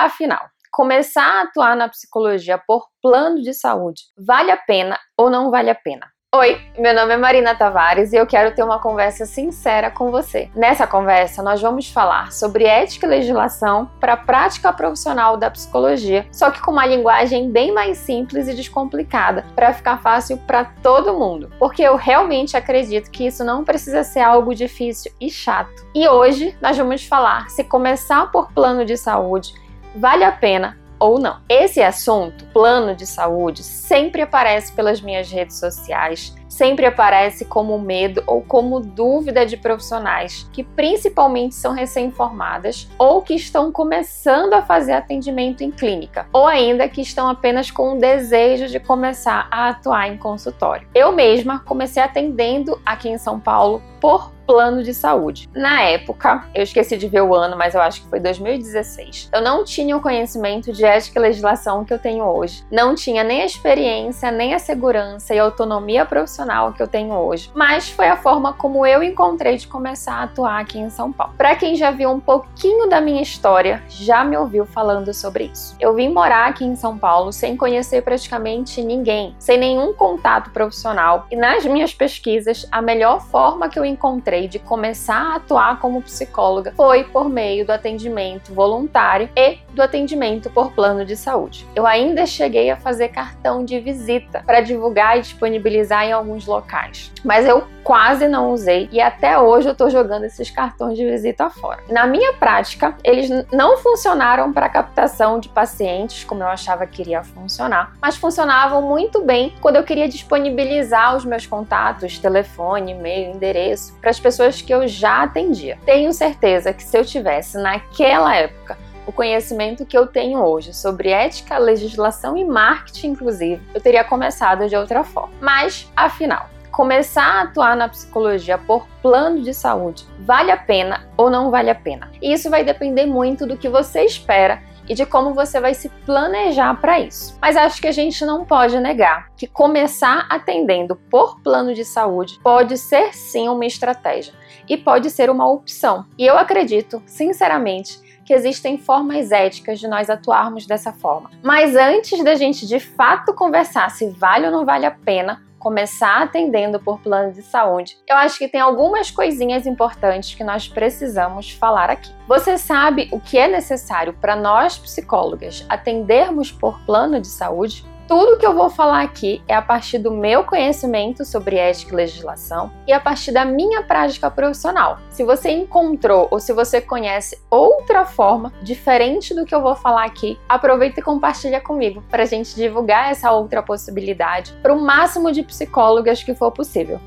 Afinal, começar a atuar na psicologia por plano de saúde vale a pena ou não vale a pena? Oi, meu nome é Marina Tavares e eu quero ter uma conversa sincera com você. Nessa conversa, nós vamos falar sobre ética e legislação para a prática profissional da psicologia, só que com uma linguagem bem mais simples e descomplicada, para ficar fácil para todo mundo. Porque eu realmente acredito que isso não precisa ser algo difícil e chato. E hoje nós vamos falar se começar por plano de saúde vale a pena ou não. Esse assunto, plano de saúde, sempre aparece pelas minhas redes sociais, sempre aparece como medo ou como dúvida de profissionais que principalmente são recém-formadas ou que estão começando a fazer atendimento em clínica, ou ainda que estão apenas com o desejo de começar a atuar em consultório. Eu mesma comecei atendendo aqui em São Paulo por plano de saúde. Na época, eu esqueci de ver o ano, mas eu acho que foi 2016. Eu não tinha o conhecimento de ética e legislação que eu tenho hoje. Não tinha nem a experiência, nem a segurança e autonomia profissional que eu tenho hoje. Mas foi a forma como eu encontrei de começar a atuar aqui em São Paulo. Para quem já viu um pouquinho da minha história, já me ouviu falando sobre isso. Eu vim morar aqui em São Paulo sem conhecer praticamente ninguém, sem nenhum contato profissional, e nas minhas pesquisas, a melhor forma que eu encontrei de começar a atuar como psicóloga foi por meio do atendimento voluntário e do atendimento por plano de saúde. Eu ainda cheguei a fazer cartão de visita para divulgar e disponibilizar em alguns locais, mas eu quase não usei e até hoje eu estou jogando esses cartões de visita fora. Na minha prática, eles não funcionaram para captação de pacientes como eu achava que iria funcionar, mas funcionavam muito bem quando eu queria disponibilizar os meus contatos, telefone, e-mail, endereço para as pessoas que eu já atendia. Tenho certeza que se eu tivesse naquela época o conhecimento que eu tenho hoje sobre ética, legislação e marketing, inclusive, eu teria começado de outra forma. Mas, afinal, começar a atuar na psicologia por plano de saúde vale a pena ou não vale a pena? E isso vai depender muito do que você espera e de como você vai se planejar para isso. Mas acho que a gente não pode negar que começar atendendo por plano de saúde pode ser sim uma estratégia e pode ser uma opção. E eu acredito, sinceramente, que existem formas éticas de nós atuarmos dessa forma. Mas antes da gente de fato conversar se vale ou não vale a pena, começar atendendo por plano de saúde, eu acho que tem algumas coisinhas importantes que nós precisamos falar aqui. Você sabe o que é necessário para nós psicólogas atendermos por plano de saúde? Tudo que eu vou falar aqui é a partir do meu conhecimento sobre ética e legislação e a partir da minha prática profissional. Se você encontrou ou se você conhece outra forma diferente do que eu vou falar aqui, aproveita e compartilha comigo para a gente divulgar essa outra possibilidade para o máximo de psicólogas que for possível.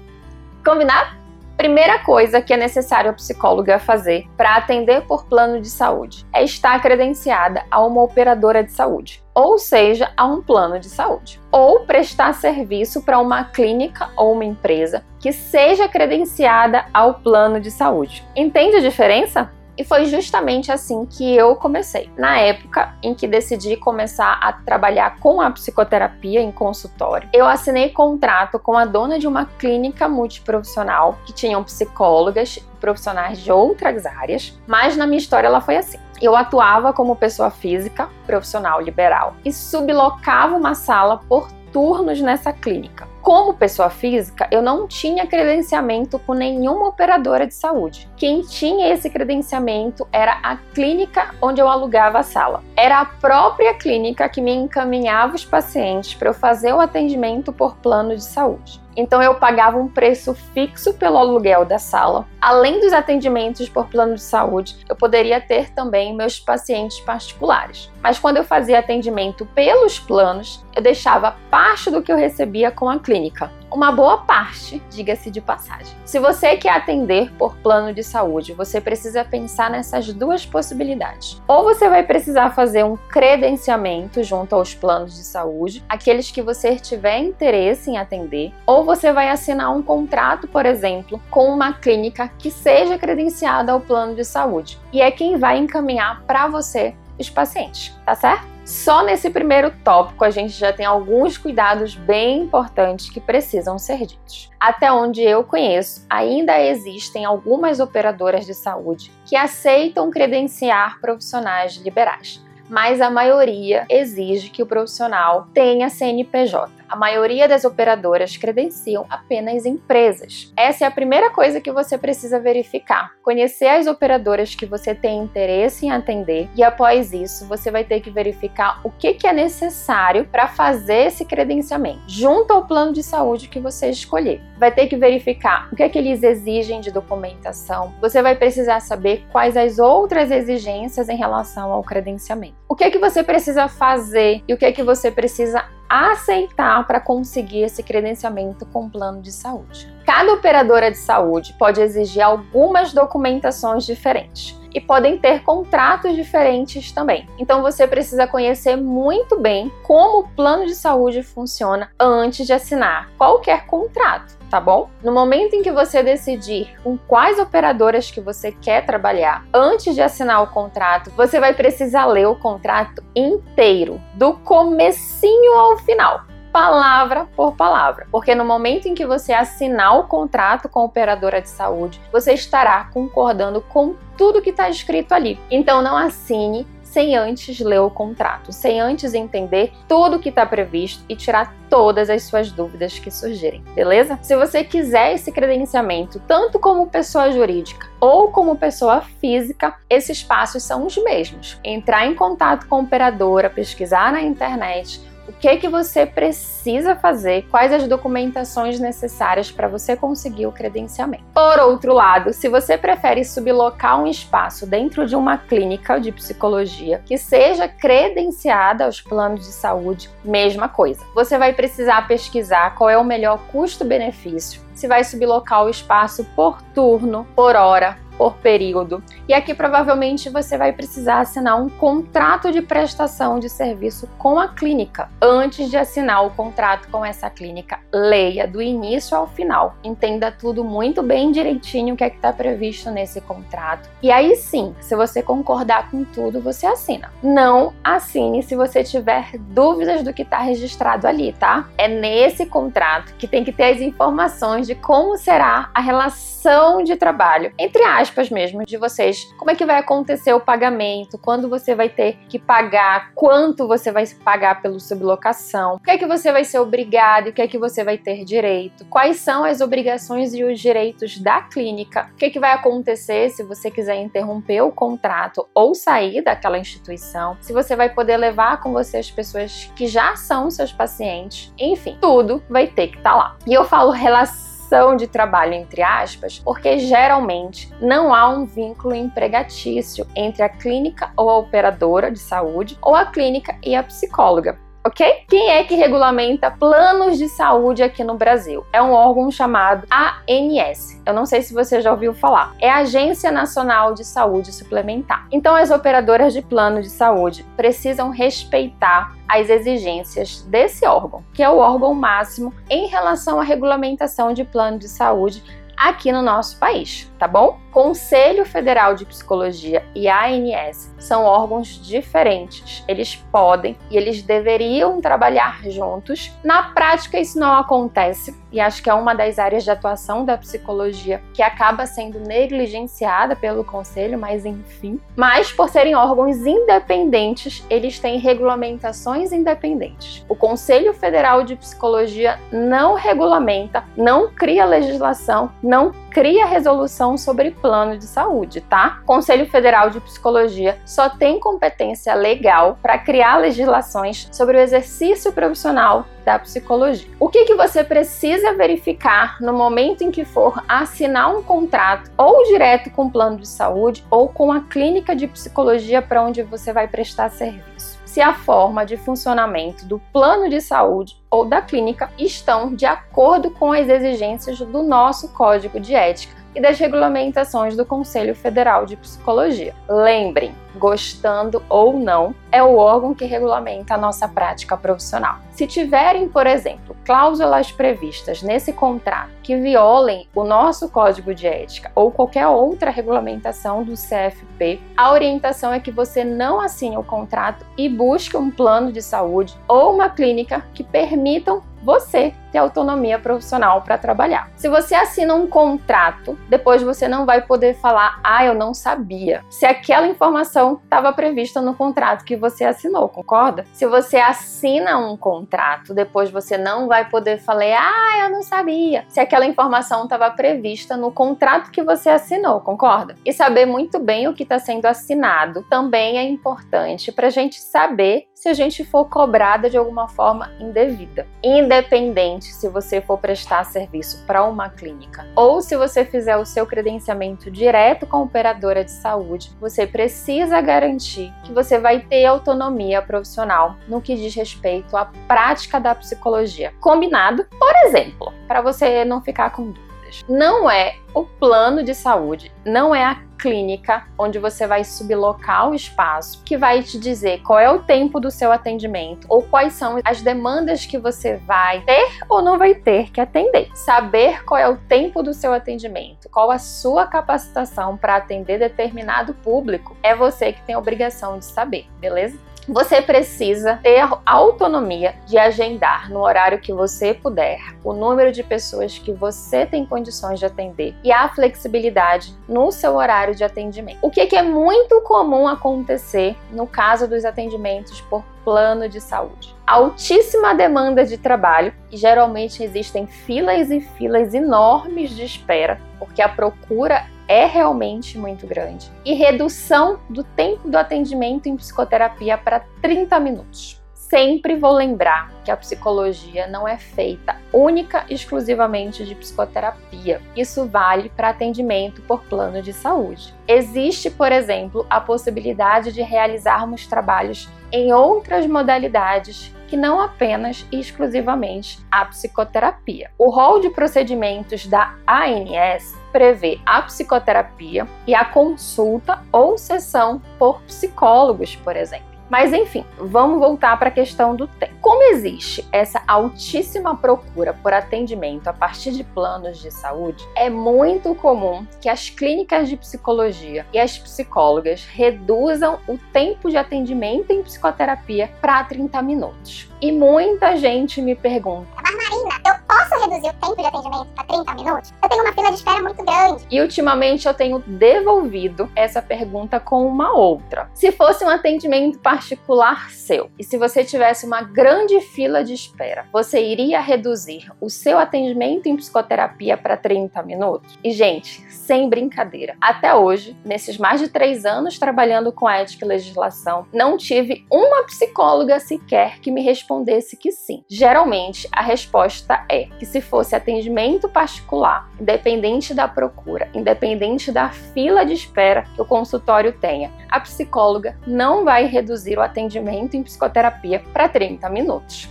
Combinado? Primeira coisa que é necessário a psicóloga fazer para atender por plano de saúde é estar credenciada a uma operadora de saúde, ou seja, a um plano de saúde, ou prestar serviço para uma clínica ou uma empresa que seja credenciada ao plano de saúde. Entende a diferença? E foi justamente assim que eu comecei. Na época em que decidi começar a trabalhar com a psicoterapia em consultório, eu assinei contrato com a dona de uma clínica multiprofissional que tinham psicólogas, profissionais de outras áreas, mas na minha história ela foi assim. Eu atuava como pessoa física, profissional liberal, e sublocava uma sala por turnos nessa clínica. Como pessoa física, eu não tinha credenciamento com nenhuma operadora de saúde. Quem tinha esse credenciamento era a clínica onde eu alugava a sala. Era a própria clínica que me encaminhava os pacientes para eu fazer o atendimento por plano de saúde. Então eu pagava um preço fixo pelo aluguel da sala. Além dos atendimentos por plano de saúde, eu poderia ter também meus pacientes particulares. Mas quando eu fazia atendimento pelos planos, eu deixava parte do que eu recebia com a clínica uma boa parte, diga-se de passagem. Se você quer atender por plano de saúde, você precisa pensar nessas duas possibilidades. Ou você vai precisar fazer um credenciamento junto aos planos de saúde, aqueles que você tiver interesse em atender, ou você vai assinar um contrato, por exemplo, com uma clínica que seja credenciada ao plano de saúde. E é quem vai encaminhar para você os pacientes, tá certo? Só nesse primeiro tópico a gente já tem alguns cuidados bem importantes que precisam ser ditos. Até onde eu conheço, ainda existem algumas operadoras de saúde que aceitam credenciar profissionais liberais. Mas a maioria exige que o profissional tenha CNPJ a maioria das operadoras credenciam apenas empresas. Essa é a primeira coisa que você precisa verificar. Conhecer as operadoras que você tem interesse em atender e após isso você vai ter que verificar o que, é necessário para fazer esse credenciamento, junto ao plano de saúde que você escolher. Vai ter que verificar o que, é que eles exigem de documentação. Você vai precisar saber quais as outras exigências em relação ao credenciamento. O que é que você precisa fazer e o que é que você precisa aceitar para conseguir esse credenciamento com plano de saúde. Cada operadora de saúde pode exigir algumas documentações diferentes e podem ter contratos diferentes também. Então você precisa conhecer muito bem como o plano de saúde funciona antes de assinar qualquer contrato tá bom? No momento em que você decidir com quais operadoras que você quer trabalhar, antes de assinar o contrato, você vai precisar ler o contrato inteiro, do comecinho ao final palavra por palavra, porque no momento em que você assinar o contrato com a operadora de saúde, você estará concordando com tudo que está escrito ali. Então não assine sem antes ler o contrato, sem antes entender tudo que está previsto e tirar todas as suas dúvidas que surgirem, beleza? Se você quiser esse credenciamento, tanto como pessoa jurídica ou como pessoa física, esses passos são os mesmos. Entrar em contato com a operadora, pesquisar na internet, o que que você precisa fazer, quais as documentações necessárias para você conseguir o credenciamento. Por outro lado, se você prefere sublocar um espaço dentro de uma clínica de psicologia que seja credenciada aos planos de saúde, mesma coisa. Você vai precisar pesquisar qual é o melhor custo-benefício, se vai sublocar o espaço por turno, por hora, por período. E aqui provavelmente você vai precisar assinar um contrato de prestação de serviço com a clínica. Antes de assinar o contrato com essa clínica, leia do início ao final. Entenda tudo muito bem direitinho o que é que está previsto nesse contrato. E aí sim, se você concordar com tudo, você assina. Não assine se você tiver dúvidas do que está registrado ali, tá? É nesse contrato que tem que ter as informações de como será a relação de trabalho entre aspas aspas mesmo, de vocês. Como é que vai acontecer o pagamento? Quando você vai ter que pagar? Quanto você vai pagar pelo sublocação? O que é que você vai ser obrigado e o que é que você vai ter direito? Quais são as obrigações e os direitos da clínica? O que é que vai acontecer se você quiser interromper o contrato ou sair daquela instituição? Se você vai poder levar com você as pessoas que já são seus pacientes? Enfim, tudo vai ter que estar tá lá. E eu falo relação relação de trabalho, entre aspas, porque geralmente não há um vínculo empregatício entre a clínica ou a operadora de saúde ou a clínica e a psicóloga ok? Quem é que regulamenta planos de saúde aqui no Brasil? É um órgão chamado ANS. Eu não sei se você já ouviu falar. É a Agência Nacional de Saúde Suplementar. Então, as operadoras de plano de saúde precisam respeitar as exigências desse órgão, que é o órgão máximo em relação à regulamentação de plano de saúde aqui no nosso país, tá bom? Conselho Federal de Psicologia e ANS são órgãos diferentes. Eles podem e eles deveriam trabalhar juntos. Na prática, isso não acontece e acho que é uma das áreas de atuação da psicologia que acaba sendo negligenciada pelo conselho, mas enfim. Mas por serem órgãos independentes, eles têm regulamentações independentes. O Conselho Federal de Psicologia não regulamenta, não cria legislação, não cria resolução sobre plano de saúde, tá? Conselho Federal de Psicologia só tem competência legal para criar legislações sobre o exercício profissional da psicologia. O que, que você precisa verificar no momento em que for assinar um contrato ou direto com o plano de saúde ou com a clínica de psicologia para onde você vai prestar serviço? Se a forma de funcionamento do plano de saúde ou da clínica estão de acordo com as exigências do nosso código de ética e das regulamentações do Conselho Federal de Psicologia. Lembrem, gostando ou não, é o órgão que regulamenta a nossa prática profissional. Se tiverem, por exemplo, cláusulas previstas nesse contrato que violem o nosso código de ética ou qualquer outra regulamentação do CFP, a orientação é que você não assine o contrato e busque um plano de saúde ou uma clínica que permitam você ter autonomia profissional para trabalhar. Se você assina um contrato, depois você não vai poder falar, ah, eu não sabia. Se aquela informação estava prevista no contrato que você assinou, concorda? Se você assina um contrato, depois você não vai poder falar, ah, eu não sabia. Se aquela informação estava prevista no contrato que você assinou, concorda? E saber muito bem o que está sendo assinado também é importante para a gente saber se a gente for cobrada de alguma forma indevida. Independente se você for prestar serviço para uma clínica ou se você fizer o seu credenciamento direto com a operadora de saúde, você precisa garantir que você vai ter autonomia profissional no que diz respeito à prática da psicologia. Combinado? Por exemplo, para você não ficar com dúvida não é o plano de saúde, não é a clínica onde você vai sublocar o espaço que vai te dizer qual é o tempo do seu atendimento ou quais são as demandas que você vai ter ou não vai ter que atender. Saber qual é o tempo do seu atendimento, qual a sua capacitação para atender determinado público, é você que tem a obrigação de saber, beleza? Você precisa ter autonomia de agendar no horário que você puder, o número de pessoas que você tem condições de atender e a flexibilidade no seu horário de atendimento. O que é muito comum acontecer no caso dos atendimentos por plano de saúde. Altíssima demanda de trabalho e geralmente existem filas e filas enormes de espera, porque a procura é realmente muito grande. E redução do tempo do atendimento em psicoterapia para 30 minutos. Sempre vou lembrar que a psicologia não é feita única e exclusivamente de psicoterapia. Isso vale para atendimento por plano de saúde. Existe, por exemplo, a possibilidade de realizarmos trabalhos em outras modalidades que não apenas e exclusivamente a psicoterapia. O rol de procedimentos da ANS prevê a psicoterapia e a consulta ou sessão por psicólogos, por exemplo. Mas enfim, vamos voltar para a questão do tempo. Como existe essa altíssima procura por atendimento a partir de planos de saúde, é muito comum que as clínicas de psicologia e as psicólogas reduzam o tempo de atendimento em psicoterapia para 30 minutos. E muita gente me pergunta: Marina, eu posso reduzir o tempo de atendimento para 30 minutos? Eu tenho uma fila de espera muito grande. E ultimamente eu tenho devolvido essa pergunta com uma outra. Se fosse um atendimento particular seu e se você tivesse uma grande fila de espera, você iria reduzir o seu atendimento em psicoterapia para 30 minutos? E, gente, sem brincadeira, até hoje, nesses mais de três anos trabalhando com ética e legislação, não tive uma psicóloga sequer que me respondesse que sim. Geralmente, a resposta é que se fosse atendimento particular, independente da procura, independente da fila de espera que o consultório tenha, a psicóloga não vai reduzir o atendimento em psicoterapia para 30 minutos.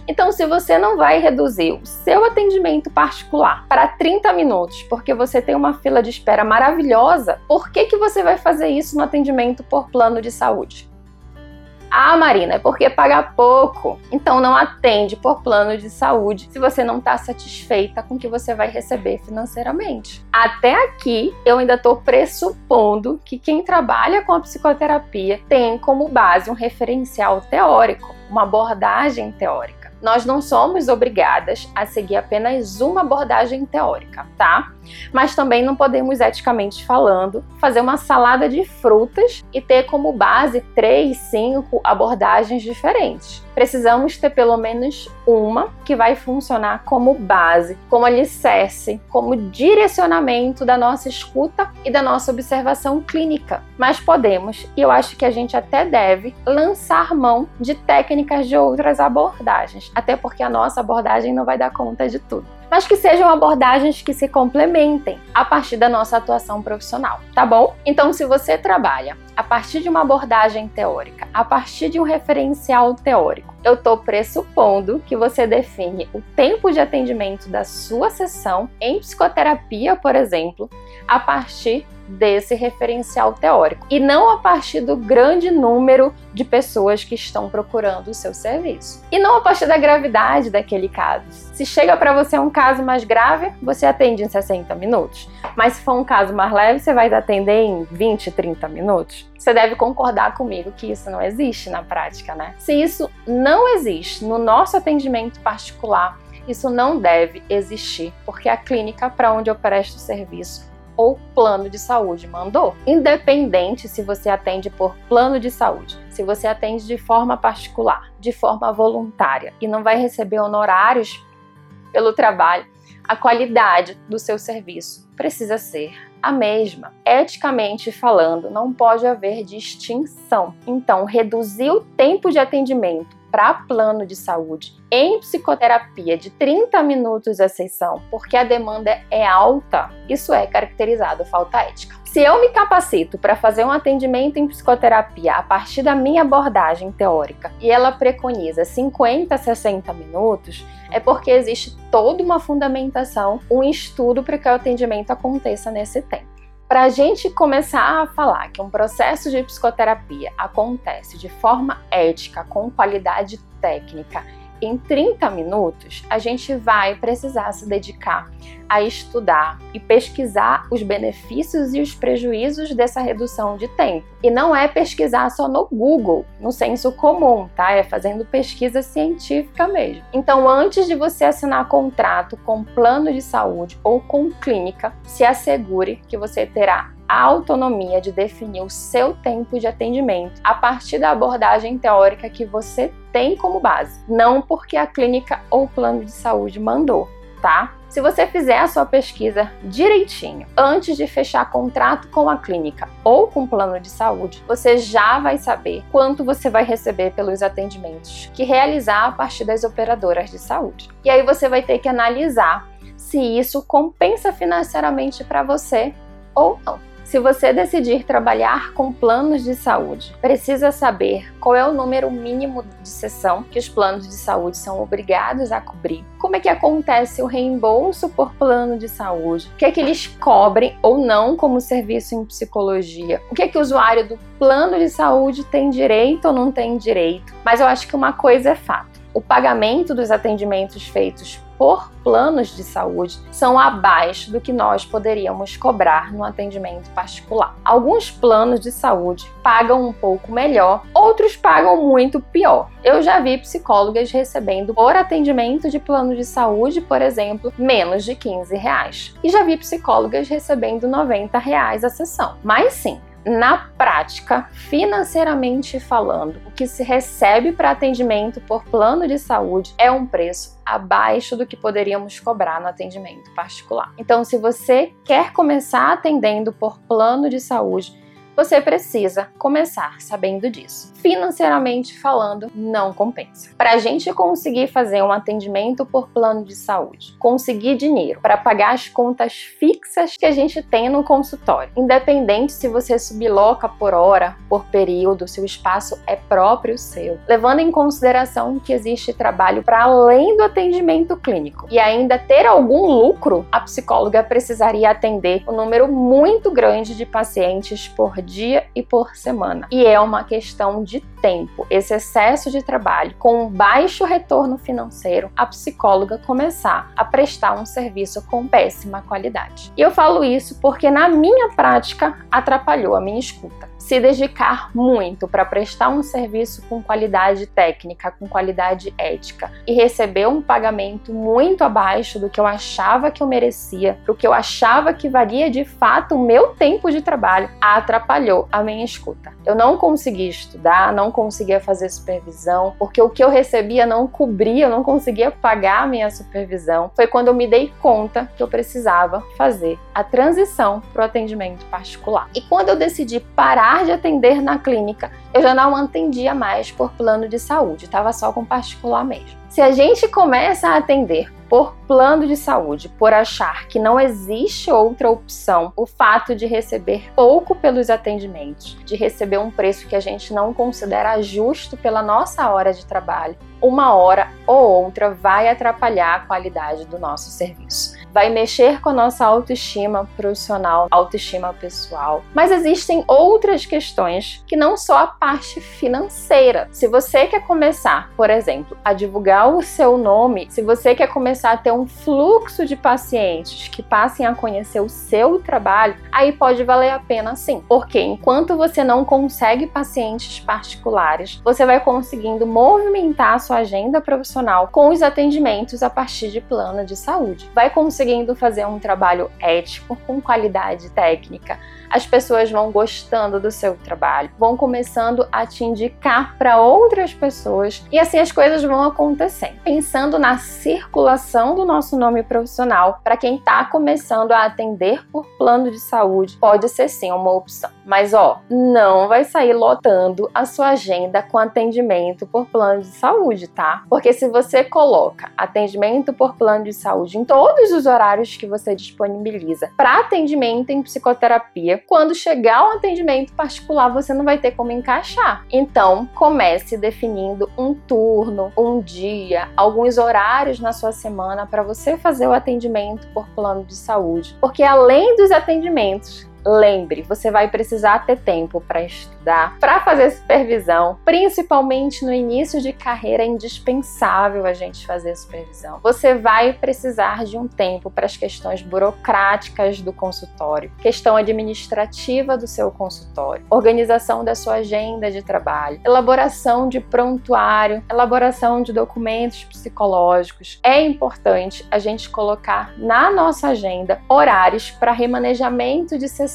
Então, se você não vai reduzir o seu atendimento particular para 30 minutos porque você tem uma fila de espera maravilhosa, por que, que você vai fazer isso no atendimento por plano de saúde? Ah, Marina, é porque paga pouco. Então não atende por plano de saúde se você não está satisfeita com o que você vai receber financeiramente. Até aqui, eu ainda estou pressupondo que quem trabalha com a psicoterapia tem como base um referencial teórico, uma abordagem teórica nós não somos obrigadas a seguir apenas uma abordagem teórica, tá? Mas também não podemos, eticamente falando, fazer uma salada de frutas e ter como base três, cinco abordagens diferentes. Precisamos ter pelo menos uma que vai funcionar como base, como alicerce, como direcionamento da nossa escuta e da nossa observação clínica. Mas podemos, e eu acho que a gente até deve, lançar mão de técnicas de outras abordagens até porque a nossa abordagem não vai dar conta de tudo. Mas que sejam abordagens que se complementem a partir da nossa atuação profissional, tá bom? Então, se você trabalha a partir de uma abordagem teórica, a partir de um referencial teórico, eu estou pressupondo que você define o tempo de atendimento da sua sessão em psicoterapia, por exemplo, a partir desse referencial teórico e não a partir do grande número de pessoas que estão procurando o seu serviço. E não a partir da gravidade daquele caso. Se chega para você um caso mais grave, você atende em 60 minutos. Mas se for um caso mais leve, você vai atender em 20, 30 minutos. Você deve concordar comigo que isso não existe na prática, né? Se isso não existe no nosso atendimento particular, Isso não deve existir, porque a clínica para onde eu presto serviço ou plano de saúde mandou. Independente se você atende por plano de saúde, se você atende de forma particular, de forma voluntária e não vai receber honorários pelo trabalho, a qualidade do seu serviço precisa ser a mesma. Eticamente falando, não pode haver distinção. Então, reduzir o tempo de atendimento para plano de saúde em psicoterapia de 30 minutos a sessão, porque a demanda é alta, isso é caracterizado falta ética. Se eu me capacito para fazer um atendimento em psicoterapia a partir da minha abordagem teórica e ela preconiza 50 a 60 minutos, é porque existe toda uma fundamentação, um estudo para que o atendimento aconteça nesse tempo. Para a gente começar a falar que um processo de psicoterapia acontece de forma ética, com qualidade técnica em 30 minutos, a gente vai precisar se dedicar a estudar e pesquisar os benefícios e os prejuízos dessa redução de tempo. E não é pesquisar só no Google, no senso comum, tá? É fazendo pesquisa científica mesmo. Então, antes de você assinar contrato com plano de saúde ou com clínica, se assegure que você terá a autonomia de definir o seu tempo de atendimento a partir da abordagem teórica que você tem como base, não porque a clínica ou plano de saúde mandou, tá? Se você fizer a sua pesquisa direitinho antes de fechar contrato com a clínica ou com o plano de saúde, você já vai saber quanto você vai receber pelos atendimentos que realizar a partir das operadoras de saúde. E aí você vai ter que analisar se isso compensa financeiramente para você ou não. Se você decidir trabalhar com planos de saúde, precisa saber qual é o número mínimo de sessão que os planos de saúde são obrigados a cobrir, como é que acontece o reembolso por plano de saúde, o que é que eles cobrem ou não como serviço em psicologia, o que é que o usuário do plano de saúde tem direito ou não tem direito. Mas eu acho que uma coisa é fato: o pagamento dos atendimentos feitos por planos de saúde são abaixo do que nós poderíamos cobrar no atendimento particular. Alguns planos de saúde pagam um pouco melhor, outros pagam muito pior. Eu já vi psicólogas recebendo por atendimento de plano de saúde, por exemplo, menos de 15 reais. E já vi psicólogas recebendo 90 reais a sessão. Mas sim, na prática, financeiramente falando, o que se recebe para atendimento por plano de saúde é um preço abaixo do que poderíamos cobrar no atendimento particular. Então, se você quer começar atendendo por plano de saúde, você precisa começar sabendo disso. Financeiramente falando, não compensa. Para a gente conseguir fazer um atendimento por plano de saúde, conseguir dinheiro para pagar as contas fixas que a gente tem no consultório, independente se você subloca por hora, por período, se o espaço é próprio seu, levando em consideração que existe trabalho para além do atendimento clínico e ainda ter algum lucro, a psicóloga precisaria atender um número muito grande de pacientes por dia e por semana. E é uma questão de tempo, esse excesso de trabalho, com um baixo retorno financeiro, a psicóloga começar a prestar um serviço com péssima qualidade. E eu falo isso porque na minha prática atrapalhou a minha escuta se dedicar muito para prestar um serviço com qualidade técnica, com qualidade ética e receber um pagamento muito abaixo do que eu achava que eu merecia, do que eu achava que valia de fato o meu tempo de trabalho, atrapalhou a minha escuta. Eu não conseguia estudar, não conseguia fazer supervisão, porque o que eu recebia não cobria, eu não conseguia pagar a minha supervisão. Foi quando eu me dei conta que eu precisava fazer a transição para o atendimento particular. E quando eu decidi parar de atender na clínica, eu já não atendia mais por plano de saúde, estava só com particular mesmo. Se a gente começa a atender por plano de saúde, por achar que não existe outra opção, o fato de receber pouco pelos atendimentos, de receber um preço que a gente não considera justo pela nossa hora de trabalho, uma hora ou outra vai atrapalhar a qualidade do nosso serviço. Vai mexer com a nossa autoestima profissional, autoestima pessoal. Mas existem outras questões que não só a parte financeira. Se você quer começar, por exemplo, a divulgar o seu nome, se você quer começar a ter um fluxo de pacientes que passem a conhecer o seu trabalho, aí pode valer a pena sim. Porque enquanto você não consegue pacientes particulares, você vai conseguindo movimentar a sua agenda profissional com os atendimentos a partir de plano de saúde. Vai conseguindo fazer um trabalho ético, com qualidade técnica. As pessoas vão gostando do seu trabalho, vão começando a te indicar para outras pessoas e assim as coisas vão acontecendo. Pensando na circulação do nosso nome profissional, para quem está começando a atender por plano de saúde, pode ser sim uma opção. Mas ó, não vai sair lotando a sua agenda com atendimento por plano de saúde, tá? Porque se você coloca atendimento por plano de saúde em todos os horários que você disponibiliza para atendimento em psicoterapia, quando chegar o atendimento particular, você não vai ter como encaixar. Então, comece definindo um turno, um dia, alguns horários na sua semana para você fazer o atendimento por plano de saúde. Porque além dos atendimentos Lembre, você vai precisar ter tempo para estudar, para fazer supervisão, principalmente no início de carreira é indispensável a gente fazer supervisão. Você vai precisar de um tempo para as questões burocráticas do consultório, questão administrativa do seu consultório, organização da sua agenda de trabalho, elaboração de prontuário, elaboração de documentos psicológicos. É importante a gente colocar na nossa agenda horários para remanejamento de sessões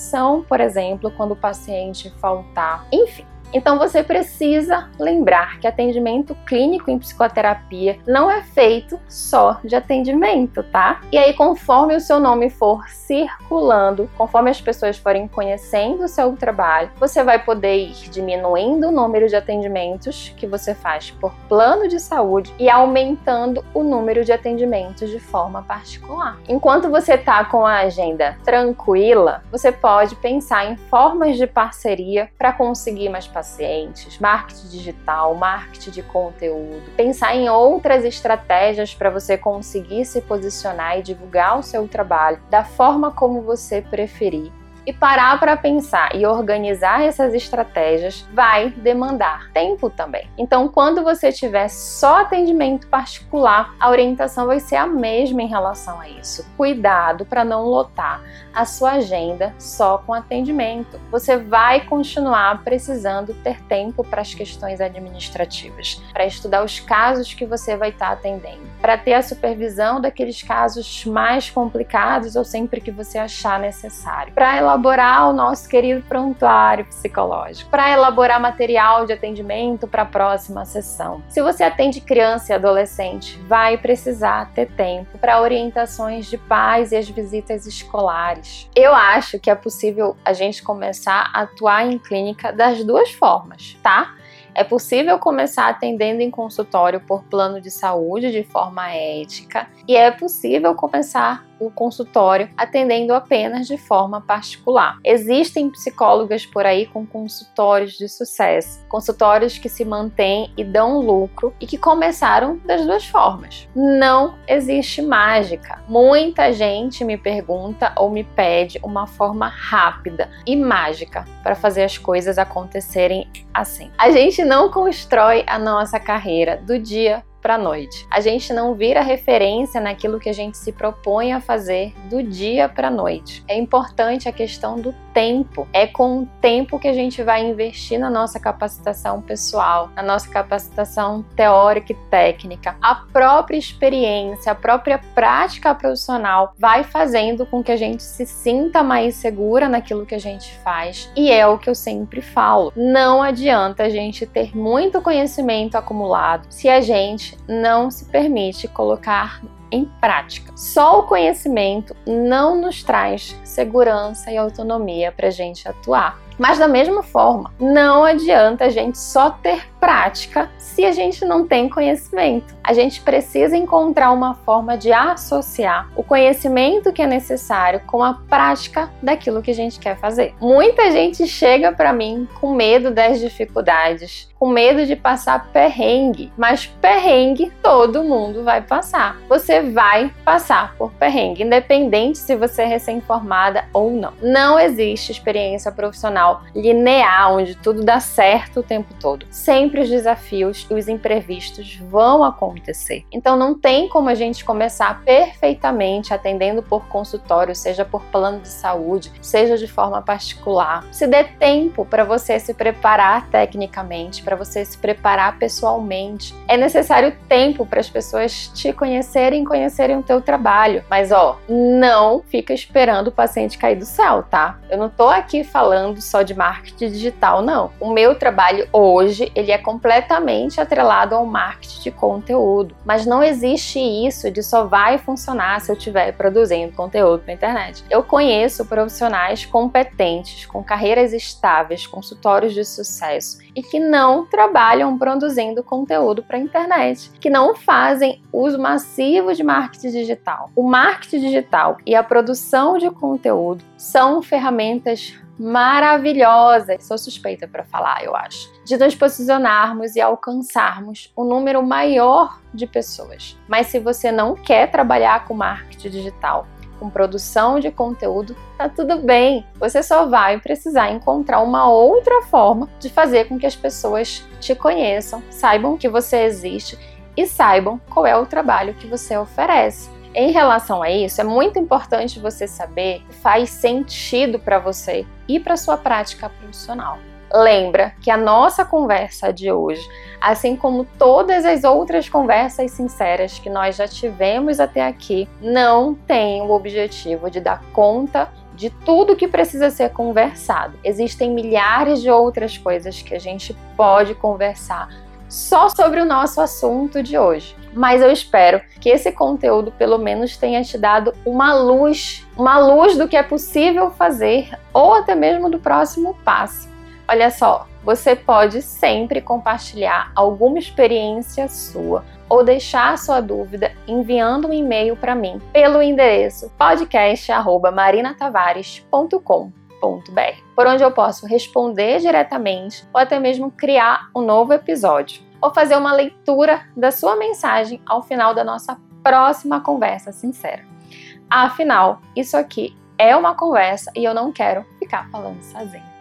por exemplo, quando o paciente faltar. Enfim, então você precisa lembrar que atendimento clínico em psicoterapia não é feito só de atendimento, tá? E aí, conforme o seu nome for circulando, conforme as pessoas forem conhecendo o seu trabalho, você vai poder ir diminuindo o número de atendimentos que você faz por plano de saúde e aumentando o número de atendimentos de forma particular. Enquanto você tá com a agenda tranquila, você pode pensar em formas de parceria para conseguir mais pacientes pacientes, marketing digital, marketing de conteúdo, pensar em outras estratégias para você conseguir se posicionar e divulgar o seu trabalho da forma como você preferir e parar para pensar e organizar essas estratégias vai demandar tempo também. Então, quando você tiver só atendimento particular, a orientação vai ser a mesma em relação a isso. Cuidado para não lotar a sua agenda só com atendimento. Você vai continuar precisando ter tempo para as questões administrativas, para estudar os casos que você vai estar tá atendendo, para ter a supervisão daqueles casos mais complicados ou sempre que você achar necessário, para o nosso querido prontuário psicológico, para elaborar material de atendimento para a próxima sessão. Se você atende criança e adolescente, vai precisar ter tempo para orientações de pais e as visitas escolares eu acho que é possível a gente começar a atuar em clínica das duas formas, tá? É possível começar atendendo em consultório por plano de saúde de forma ética e é possível começar o consultório atendendo apenas de forma particular. Existem psicólogas por aí com consultórios de sucesso, consultórios que se mantêm e dão lucro e que começaram das duas formas. Não existe mágica. Muita gente me pergunta ou me pede uma forma rápida e mágica para fazer as coisas acontecerem assim. A gente não constrói a nossa carreira do dia para a noite. A gente não vira referência naquilo que a gente se propõe a fazer do dia para a noite. É importante a questão do tempo. É com o tempo que a gente vai investir na nossa capacitação pessoal, na nossa capacitação teórica e técnica. A própria experiência, a própria prática profissional vai fazendo com que a gente se sinta mais segura naquilo que a gente faz. E é o que eu sempre falo. Não adianta a gente ter muito conhecimento acumulado se a gente não se permite colocar em prática. Só o conhecimento não nos traz segurança e autonomia para a gente atuar. Mas da mesma forma, não adianta a gente só ter prática se a gente não tem conhecimento. A gente precisa encontrar uma forma de associar o conhecimento que é necessário com a prática daquilo que a gente quer fazer. Muita gente chega para mim com medo das dificuldades, com medo de passar perrengue, mas perrengue todo mundo vai passar. Você vai passar por perrengue, independente se você é recém-formada ou não. Não existe experiência profissional linear onde tudo dá certo o tempo todo. Sempre os desafios e os imprevistos vão acontecer. Então não tem como a gente começar perfeitamente atendendo por consultório, seja por plano de saúde, seja de forma particular. Se dê tempo para você se preparar tecnicamente, para você se preparar pessoalmente. É necessário tempo para as pessoas te conhecerem e conhecerem o teu trabalho. Mas ó, não fica esperando o paciente cair do céu, tá? Eu não tô aqui falando só de marketing digital, não. O meu trabalho hoje, ele é completamente atrelado ao marketing de conteúdo, mas não existe isso de só vai funcionar se eu estiver produzindo conteúdo na internet. Eu conheço profissionais competentes, com carreiras estáveis, consultórios de sucesso e que não trabalham produzindo conteúdo para a internet, que não fazem uso massivo de marketing digital. O marketing digital e a produção de conteúdo são ferramentas maravilhosas, sou suspeita para falar, eu acho, de nos posicionarmos e alcançarmos um número maior de pessoas. Mas se você não quer trabalhar com marketing digital, com produção de conteúdo, tá tudo bem. Você só vai precisar encontrar uma outra forma de fazer com que as pessoas te conheçam, saibam que você existe e saibam qual é o trabalho que você oferece. Em relação a isso, é muito importante você saber que faz sentido para você e para sua prática profissional. Lembra que a nossa conversa de hoje, assim como todas as outras conversas sinceras que nós já tivemos até aqui, não tem o objetivo de dar conta de tudo que precisa ser conversado. Existem milhares de outras coisas que a gente pode conversar só sobre o nosso assunto de hoje. Mas eu espero que esse conteúdo pelo menos tenha te dado uma luz, uma luz do que é possível fazer ou até mesmo do próximo passo. Olha só, você pode sempre compartilhar alguma experiência sua ou deixar sua dúvida enviando um e-mail para mim pelo endereço podcast@marinatavares.com.br, por onde eu posso responder diretamente ou até mesmo criar um novo episódio ou fazer uma leitura da sua mensagem ao final da nossa próxima conversa sincera. Afinal, isso aqui é uma conversa e eu não quero ficar falando sozinha.